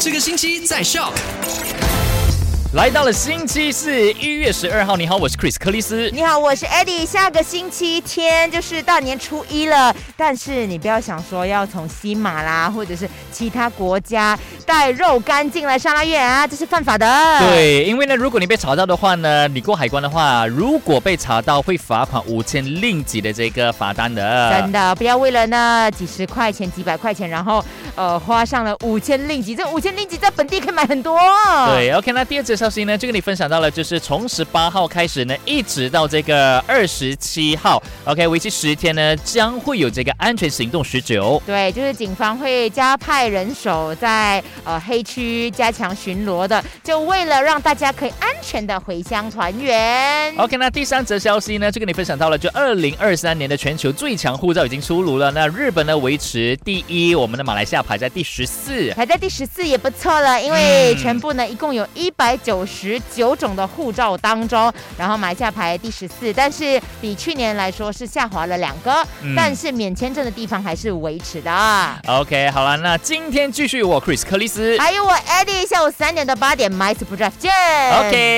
这个星期在 Shock。来到了星期四，一月十二号。你好，我是 Chris 克里斯。你好，我是 Eddie。下个星期天就是大年初一了，但是你不要想说要从西马啦，或者是其他国家带肉干进来沙拉越啊，这是犯法的。对，因为呢，如果你被查到的话呢，你过海关的话，如果被查到会罚款五千令吉的这个罚单的。真的，不要为了那几十块钱、几百块钱，然后呃花上了五千令吉。这五千令吉在本地可以买很多。对，OK，那第二则消息呢，就跟你分享到了，就是从十八号开始呢，一直到这个二十七号，OK，为期十天呢，将会有这个安全行动十九。对，就是警方会加派人手在呃黑区加强巡逻的，就为了让大家可以安全的回乡团圆。OK，那第三则消息呢，就跟你分享到了，就二零二三年的全球最强护照已经出炉了。那日本呢维持第一，我们的马来西亚排在第十四。排在第十四也不错了，因为全部呢一共有一百九十九种的护照当中，然后马来西亚排第十四，但是比去年来说是下滑了两个，嗯但是免签证的地方还是维持的。OK，好了，那今天继续我 Chris 克里斯。还有我 Eddie 下午三点到八点 My Super Drive 见。OK。